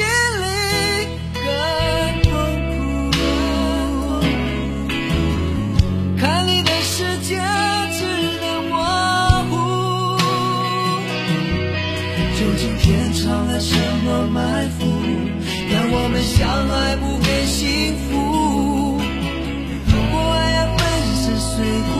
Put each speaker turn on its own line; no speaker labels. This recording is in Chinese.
心里更痛苦，看你的世界只能模糊。究竟天藏了什么埋伏，让我们相爱不被幸福？如果爱要粉身碎骨。